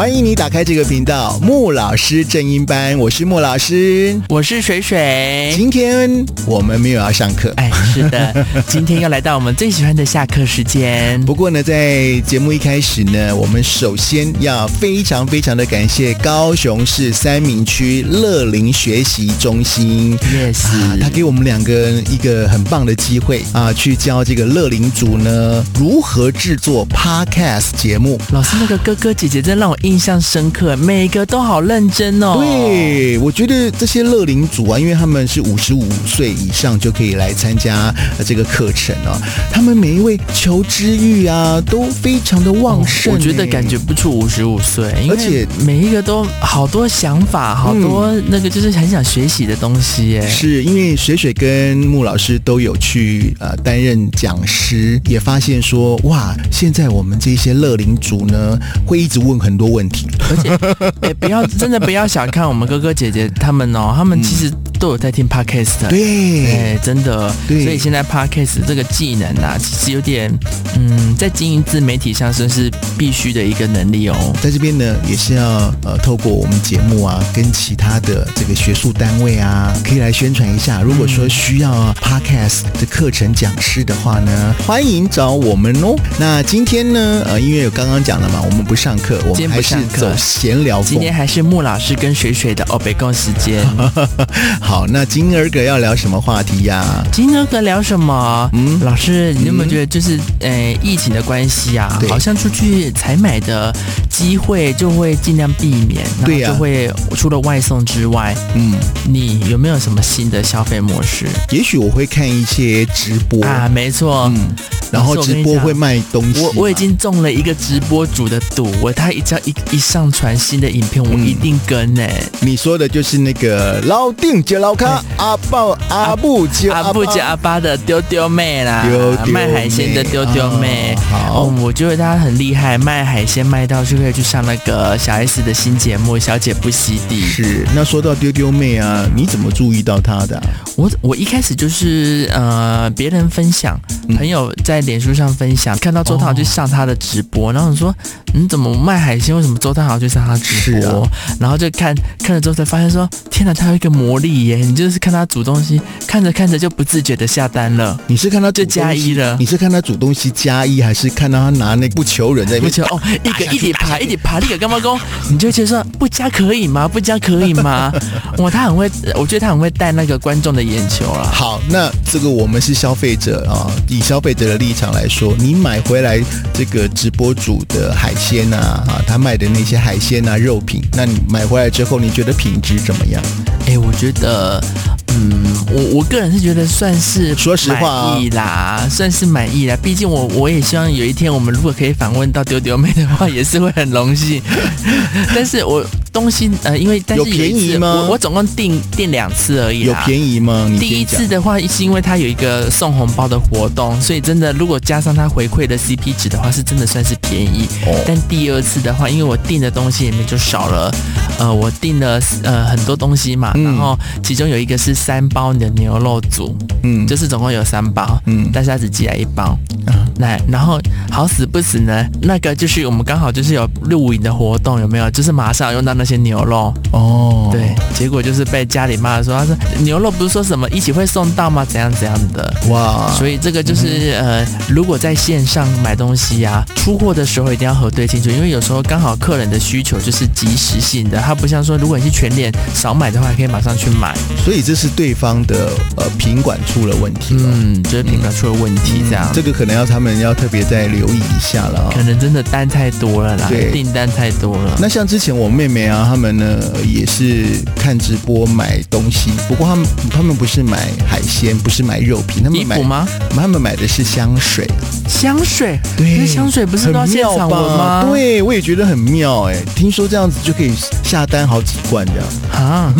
欢迎你打开这个频道，穆老师正音班，我是穆老师，我是水水。今天我们没有要上课，哎，是的，今天又来到我们最喜欢的下课时间。不过呢，在节目一开始呢，我们首先要非常非常的感谢高雄市三明区乐林学习中心，Yes，啊，他给我们两个一个很棒的机会啊，去教这个乐林族呢如何制作 Podcast 节目。老师，那个哥哥姐姐真让我印象深刻，每个都好认真哦。对，我觉得这些乐龄组啊，因为他们是五十五岁以上就可以来参加这个课程啊，他们每一位求知欲啊都非常的旺盛。哦，我觉得感觉不出五十五岁，而且每一个都好多想法，好多那个就是很想学习的东西耶。是因为水水跟穆老师都有去呃担任讲师，也发现说哇，现在我们这些乐龄组呢会一直问很多问题，而且哎，不要真的不要小看我们哥哥姐姐他们哦，他们其实都有在听 Podcast，对，哎，真的，对，所以现在 Podcast 这个技能啊，其实有点嗯，在经营自媒体上算是必须的一个能力哦。在这边呢，也是要呃透过我们节目啊，跟其他的这个学术单位啊，可以来宣传一下。如果说需要 Podcast 的课程讲师的话呢，欢迎找我们哦。那今天呢，呃，因为有刚刚讲了嘛，我们不上课，我们还是走闲聊。今天还是穆老师跟水水的欧北共时间。好，那金儿哥要聊什么话题呀、啊？今儿哥聊什么？嗯，老师，你有没有觉得就是呃，疫情的关系啊，好像出去采买的机会就会尽量避免，对呀，就会除了外送之外，嗯，你有没有什么新的消费模式？也许我会看一些直播啊，没错，嗯，然后直播会卖东西。我我已经中了一个直播主的赌，我他一只要一一上传新的影片，我一定跟呢、欸。你说的就是那个老丁接老卡阿豹阿布接阿布加阿巴的丢丢妹啦，丢丢卖海鲜的丢丢妹。好，我觉得她很厉害，卖海鲜卖到就可以去上那个小 S 的新节目《小姐不洗地》。是，那说到丢丢妹啊，你怎么注意到她的、啊？我我一开始就是呃，别人分享，朋友在脸书上分享，看到周汤豪去上他的直播，然后你说你怎么卖海鲜？为什么周汤豪去上他直播？然后就看看了之后才发现说，天哪，他有一个魔力耶！你就是看他煮东西，看着看着就不自觉的下单了。你是看他就加一了？你是看他煮东西加一，还是看到他拿那不求人在？不求哦，一个一点爬，一点爬，那个干嘛工？你就觉得说不加可以吗？不加可以吗？哇，他很会，我觉得他很会带那个观众的眼球啊。好，那这个我们是消费者啊，以消费者的立场来说，你买回来这个直播主的海鲜啊，啊，他卖的那些海鲜啊、肉品，那你买回来之后，你觉得品质怎么样？哎，我觉得。嗯，我我个人是觉得算是说实话满意啦，算是满意啦。毕竟我我也希望有一天我们如果可以访问到丢丢妹的话，也是会很荣幸。但是我东西呃，因为但是便宜吗？我我总共订订两次而已。有便宜吗？你第一次的话是因为它有一个送红包的活动，所以真的如果加上它回馈的 CP 值的话，是真的算是便宜。哦。但第二次的话，因为我订的东西里面就少了，呃，我订了呃很多东西嘛，然后其中有一个是。三包你的牛肉组，嗯，就是总共有三包，嗯，但是他只寄来一包，嗯，来，然后好死不死呢，那个就是我们刚好就是有录影的活动，有没有？就是马上用到那些牛肉，哦，对，结果就是被家里骂说，他说牛肉不是说什么一起会送到吗？怎样怎样的，哇，所以这个就是、嗯、呃，如果在线上买东西呀、啊，出货的时候一定要核对清楚，因为有时候刚好客人的需求就是即时性的，他不像说如果你是全脸少买的话，可以马上去买，所以这是。对方的呃品管出了问题，嗯，就是品管出了问题，这样、嗯、这个可能要他们要特别再留意一下了、哦，可能真的单太多了啦，对，订单太多了。那像之前我妹妹啊，他们呢也是看直播买东西，不过他们他们不是买海鲜，不是买肉品，他们买吗？他们买的是香水，香水，对，香水不是都要现场闻吗？对，我也觉得很妙哎，听说这样子就可以下单好几罐这样啊，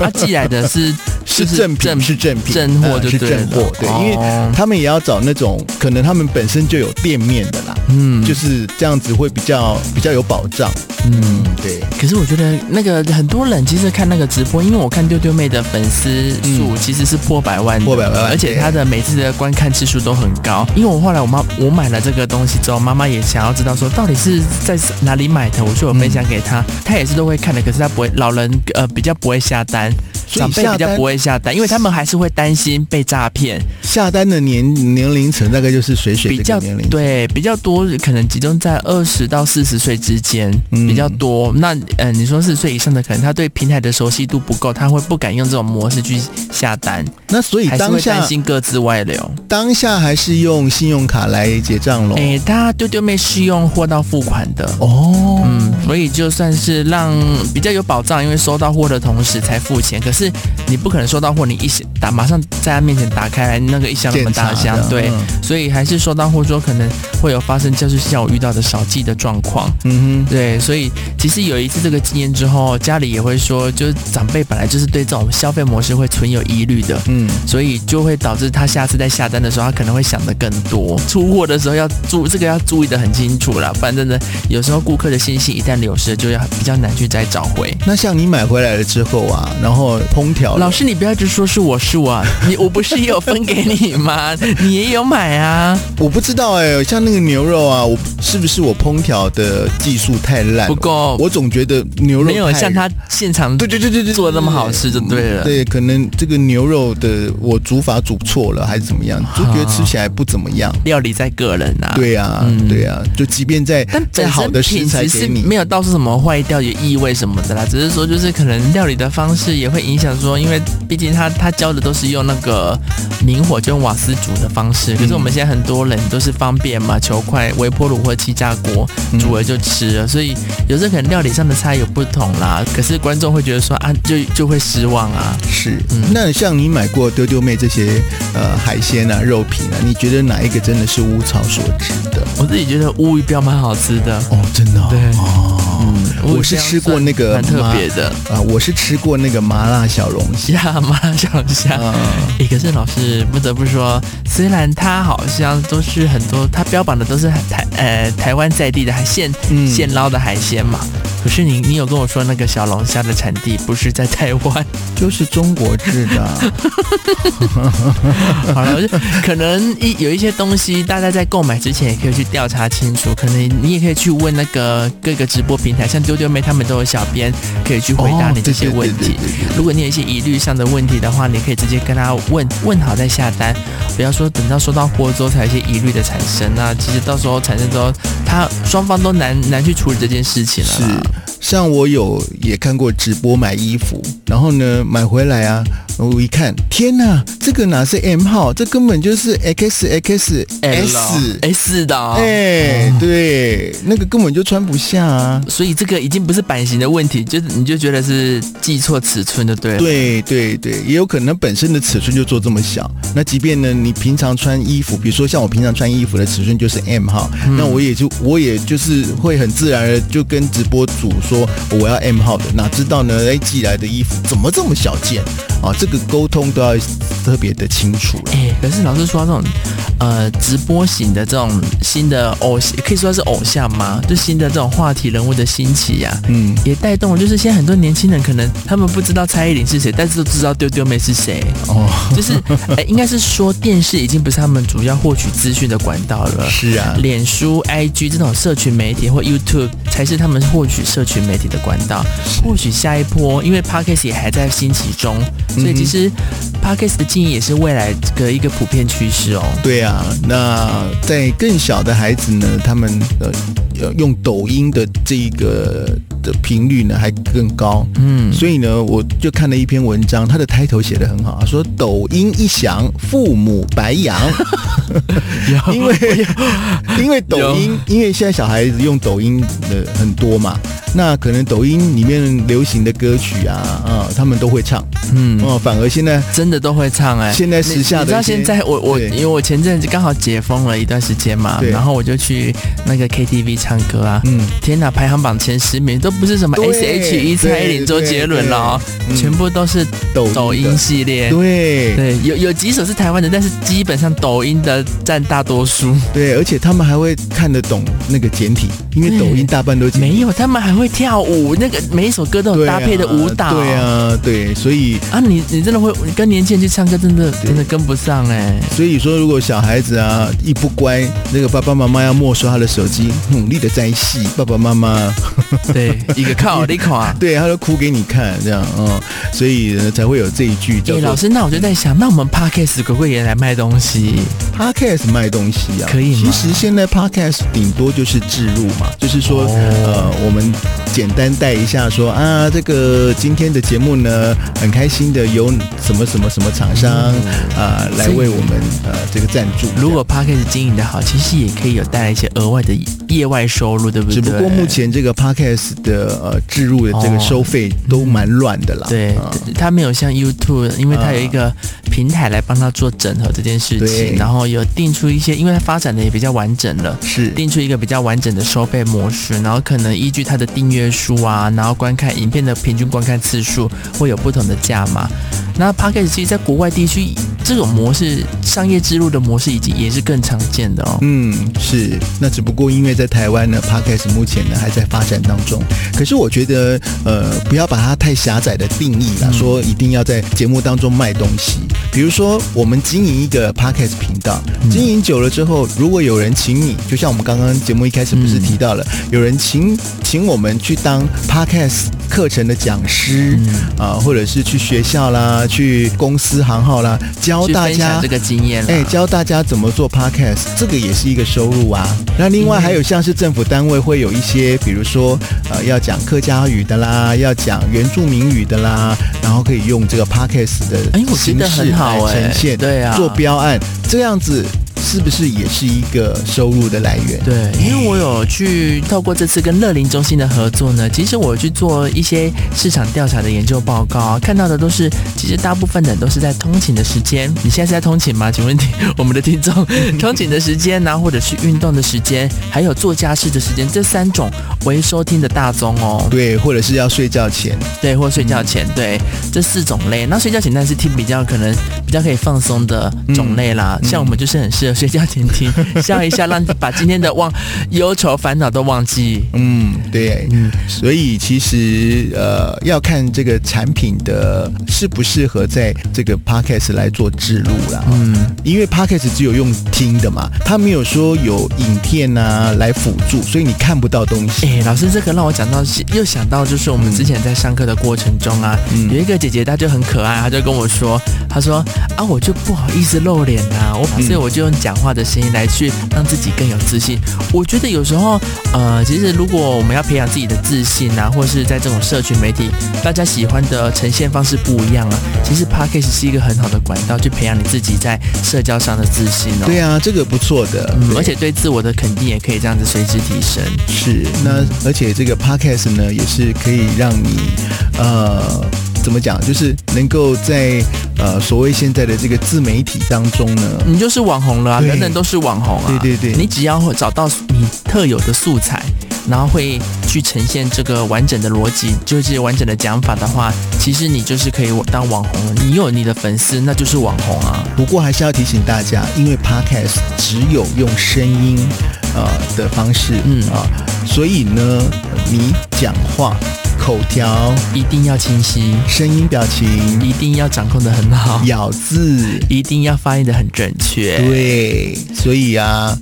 他寄来的是。是正品，是正品，正货就是正货，对，因为他们也要找那种可能他们本身就有店面的啦，嗯，就是这样子会比较比较有保障。嗯，对。可是我觉得那个很多人其实看那个直播，因为我看丢丢妹的粉丝数其实是破百万，破百万，而且她的每次的观看次数都很高。因为我后来我妈我买了这个东西之后，妈妈也想要知道说到底是在哪里买的，我就有分享给她，她也是都会看的。可是她不会，老人呃比较不会下单。长辈比较不会下单，因为他们还是会担心被诈骗。下单的年年龄层大概就是水水比较年龄，对，比较多，可能集中在二十到四十岁之间比较多。嗯、那呃，你说四十岁以上的，可能他对平台的熟悉度不够，他会不敢用这种模式去下单。那所以当下担心各自外流，当下还是用信用卡来结账喽？哎、欸，他丢丢妹是用货到付款的哦，嗯，所以就算是让比较有保障，因为收到货的同时才付钱，可是。你不可能收到货，你一打马上在他面前打开来，那个一箱那么大箱，对，嗯、所以还是收到货之后可能会有发生，就是像我遇到的少寄的状况，嗯哼，对，所以其实有一次这个经验之后，家里也会说，就是长辈本来就是对这种消费模式会存有疑虑的，嗯，所以就会导致他下次在下单的时候，他可能会想的更多，出货的时候要注这个要注意的很清楚了，反正呢，有时候顾客的信息一旦流失，就要比较难去再找回。那像你买回来了之后啊，然后烹调。老师，你不要一直说是我是我啊，你我不是也有分给你吗？你也有买啊？我不知道哎、欸，像那个牛肉啊，我是不是我烹调的技术太烂？不够，我总觉得牛肉没有像他现场对对对对对做的那么好吃就对了。对，可能这个牛肉的我煮法煮错了还是怎么样，就觉得吃起来不怎么样。料理在个人啊。对呀、啊，嗯、对呀、啊，就即便在再好的食材给你，没有到处什么坏掉有异味什么的啦，只是说就是可能料理的方式也会影响说。因为毕竟他他教的都是用那个明火就用瓦斯煮的方式，可是我们现在很多人都是方便嘛，求快，微波炉或气炸锅煮了就吃了，所以有时候可能料理上的差异有不同啦。可是观众会觉得说啊，就就会失望啊。是，嗯、那像你买过丢丢妹这些呃海鲜啊、肉品啊，你觉得哪一个真的是物超所值的？我自己觉得乌鱼标蛮好吃的哦，真的、哦、对哦。我是吃过那个蛮特别的啊，我是吃过那个麻辣小龙虾，麻辣小龙虾。哎、嗯欸，可是老师不得不说，虽然它好像都是很多，它标榜的都是台呃台湾在地的海鲜，现捞的海鲜嘛。可是你你有跟我说那个小龙虾的产地不是在台湾，就是中国制的。好了，可能一有一些东西，大家在购买之前也可以去调查清楚。可能你也可以去问那个各个直播平台，像丢丢妹他们都有小编可以去回答你这些问题。如果你有一些疑虑上的问题的话，你可以直接跟他问问好再下单，不要说等到收到货之后才有一些疑虑的产生。那其实到时候产生之后，他双方都难难去处理这件事情了。是。像我有也看过直播买衣服，然后呢买回来啊，我一看，天哪，这个哪是 M 号，这根本就是 X X S S 的，哎，对，那个根本就穿不下啊，所以这个已经不是版型的问题，就是你就觉得是记错尺寸的，对，对对对，也有可能本身的尺寸就做这么小，那即便呢你平常穿衣服，比如说像我平常穿衣服的尺寸就是 M 号，嗯、那我也就我也就是会很自然的就跟直播主。说我要 M 号的，哪知道呢？哎，寄来的衣服怎么这么小件啊？这个沟通都要特别的清楚。哎，可是老师说这种呃直播型的这种新的偶，可以说是偶像吗？就新的这种话题人物的兴起呀、啊，嗯，也带动了，就是现在很多年轻人可能他们不知道蔡依林是谁，但是都知道丢丢妹是谁哦。就是 哎，应该是说电视已经不是他们主要获取资讯的管道了。是啊，脸书、IG 这种社群媒体或 YouTube 才是他们获取社群。媒体的管道，或许下一波，因为 Podcast 也还在兴起中，所以其实 Podcast 的经营也是未来的一个普遍趋势哦。对啊，那在更小的孩子呢，他们呃用抖音的这一个的频率呢还更高。嗯，所以呢，我就看了一篇文章，他的 title 写的很好，说抖音一响，父母白养。因为因为抖音，因为现在小孩子用抖音的很多嘛。那可能抖音里面流行的歌曲啊，啊，他们都会唱，嗯，哦，反而现在真的都会唱哎、欸。现在时下的，你知道现在我我因为我前阵子刚好解封了一段时间嘛，然后我就去那个 KTV 唱歌啊，嗯，天哪，排行榜前十名都不是什么 SHE 蔡依林、周杰伦了哦，全部都是抖抖音系列，对。对，有有几首是台湾的，但是基本上抖音的占大多数，对，而且他们还会看得懂那个简体。因为抖音大半都没有，他们还会跳舞，那个每一首歌都有搭配的舞蹈。对啊，对，所以啊，你你真的会跟年轻人去唱歌，真的真的跟不上哎。所以说，如果小孩子啊一不乖，那个爸爸妈妈要没收他的手机，努力的在戏，爸爸妈妈 对一个靠一个靠，对，他就哭给你看，这样嗯，所以才会有这一句叫。哎，老师，那我就在想，那我们 Podcast 可不可以也来卖东西？Podcast 卖东西啊，可以吗？其实现在 Podcast 顶多就是置入嘛，就是说、哦、呃，我们简单带一下说啊，这个今天的节目呢，很开心的有什么什么什么厂商啊、来为我们呃这个赞助。如果 Podcast 经营的好，其实也可以有带来一些额外的业外收入，对不对？只不过目前这个 Podcast 的呃置入的这个收费都蛮乱的啦。哦、对，它、嗯、没有像 YouTube，因为它有一个平台来帮他做整合这件事情，然后有定出一些，因为他发展的也比较完整了，是定出一个比较完整的收费模式，然后可能依据它的订阅数啊，然后观看影片的平均观看次数会有不同的价码。那 Podcast 其实在国外地区，这种模式商业之路的模式已经也是更常见的哦。嗯，是。那只不过因为在台湾呢，Podcast 目前呢还在发展当中。可是我觉得，呃，不要把它太狭窄的定义了，说一定要在节目当中卖东西。比如说，我们经营一个 Podcast 频道，经营久了之后，如果有人请你，就像我们刚刚节目一开始不是提到了，有人请请我们去当 Podcast 课程的讲师啊，或者是去学校啦。去公司行号啦，教大家这个经验，哎，教大家怎么做 podcast，这个也是一个收入啊。那另外还有像是政府单位会有一些，比如说呃要讲客家语的啦，要讲原住民语的啦，然后可以用这个 podcast 的形式来呈现，对啊，做标案这样子。是不是也是一个收入的来源？对，因为我有去透过这次跟乐林中心的合作呢，其实我去做一些市场调查的研究报告，看到的都是，其实大部分人都是在通勤的时间。你现在是在通勤吗？请问我们的听众，通勤的时间呢，或者是运动的时间，还有做家事的时间，这三种为收听的大宗哦。对，或者是要睡觉前，对，或睡觉前，对，这四种类。那睡觉前但是听比较可能比较可以放松的种类啦，嗯、像我们就是很适合。睡觉前听，笑一下，让把今天的忘忧愁烦恼都忘记。嗯，对，嗯，所以其实呃，要看这个产品的适不适合在这个 podcast 来做置入啦。嗯，因为 podcast 只有用听的嘛，它没有说有影片啊来辅助，所以你看不到东西。哎，老师，这个让我讲到，又想到就是我们之前在上课的过程中啊，嗯、有一个姐姐，她就很可爱，她就跟我说，她说啊，我就不好意思露脸啊，我所以我就用。讲话的声音来去让自己更有自信。我觉得有时候，呃，其实如果我们要培养自己的自信啊，或是在这种社群媒体，大家喜欢的呈现方式不一样啊。其实 Podcast 是一个很好的管道，去培养你自己在社交上的自信哦。对啊，这个不错的，嗯，而且对自我的肯定也可以这样子随之提升。是，那而且这个 Podcast 呢，也是可以让你，呃。怎么讲？就是能够在呃所谓现在的这个自媒体当中呢，你就是网红了啊，人人都是网红啊。对对对，你只要会找到你特有的素材，然后会去呈现这个完整的逻辑，就是完整的讲法的话，其实你就是可以当网红了。你有你的粉丝，那就是网红啊。不过还是要提醒大家，因为 Podcast 只有用声音呃的方式，嗯啊，所以呢，你讲话。口条一定要清晰，声音表情一定要掌控的很好，咬字一定要发音的很准确。对，所以啊。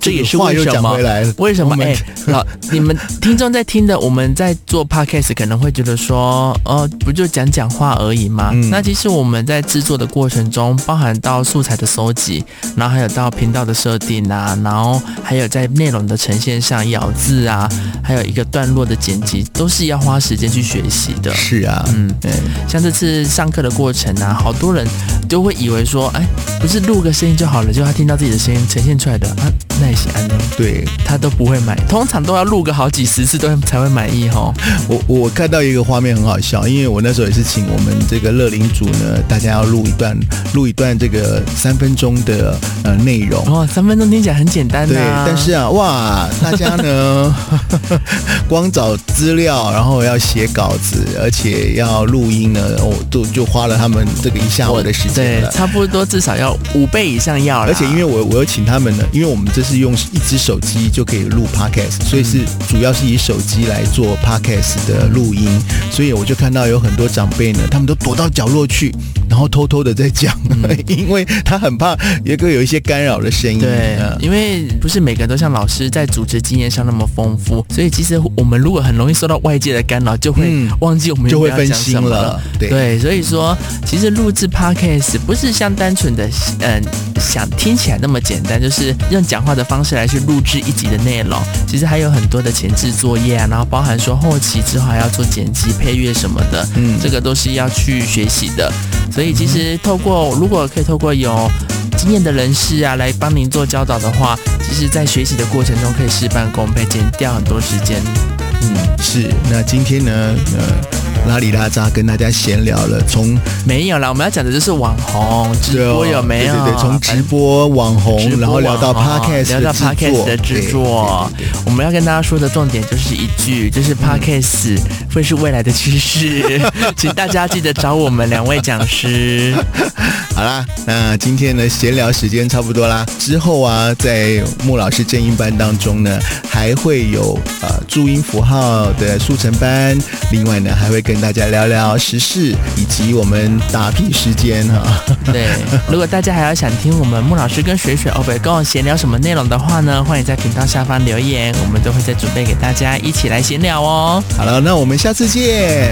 这也是为什么？为什么？哎，老你们听众在听的，我们在做 podcast 可能会觉得说，哦，不就讲讲话而已吗？嗯、那其实我们在制作的过程中，包含到素材的搜集，然后还有到频道的设定啊，然后还有在内容的呈现上咬字啊，还有一个段落的剪辑，都是要花时间去学习的。是啊，嗯，对。像这次上课的过程啊，好多人都会以为说，哎，不是录个声音就好了，就他听到自己的声音呈现出来的啊，那。对，他都不会买，通常都要录个好几十次都才会满意哈。我我看到一个画面很好笑，因为我那时候也是请我们这个乐龄组呢，大家要录一段录一段这个三分钟的呃内容。哦，三分钟听起来很简单，啊，对，但是啊，哇，大家呢 光找资料，然后要写稿子，而且要录音呢，哦，都就花了他们这个一下午的时间。对，差不多至少要五倍以上要了。而且因为我我有请他们呢，因为我们这是。用一只手机就可以录 podcast，所以是主要是以手机来做 podcast 的录音，所以我就看到有很多长辈呢，他们都躲到角落去，然后偷偷的在讲，因为他很怕也会有一些干扰的声音。对，因为不是每个人都像老师在主持经验上那么丰富，所以其实我们如果很容易受到外界的干扰，就会忘记我们就会分心了。对，对，所以说其实录制 podcast 不是像单纯的嗯想听起来那么简单，就是用讲话的方式来去录制一集的内容，其实还有很多的前置作业啊，然后包含说后期之后还要做剪辑、配乐什么的，嗯，这个都是要去学习的。所以其实透过如果可以透过有经验的人士啊来帮您做教导的话，其实在学习的过程中可以事半功倍，减掉很多时间。嗯，是。那今天呢，呃。拉里拉扎跟大家闲聊了，从没有啦，我们要讲的就是网红直播有没有？对对对，从直播网红，然后聊到 podcast，聊到 podcast 的制作。我们要跟大家说的重点就是一句，就是 podcast 会是未来的趋势，请大家记得找我们两位讲师。好啦，那今天呢闲聊时间差不多啦，之后啊，在穆老师正音班当中呢，还会有呃注音符号的速成班，另外呢还会。跟大家聊聊时事以及我们打屁时间哈。对，如果大家还要想听我们穆老师跟水水欧北跟我闲聊什么内容的话呢，欢迎在频道下方留言，我们都会再准备给大家一起来闲聊哦。好了，那我们下次见。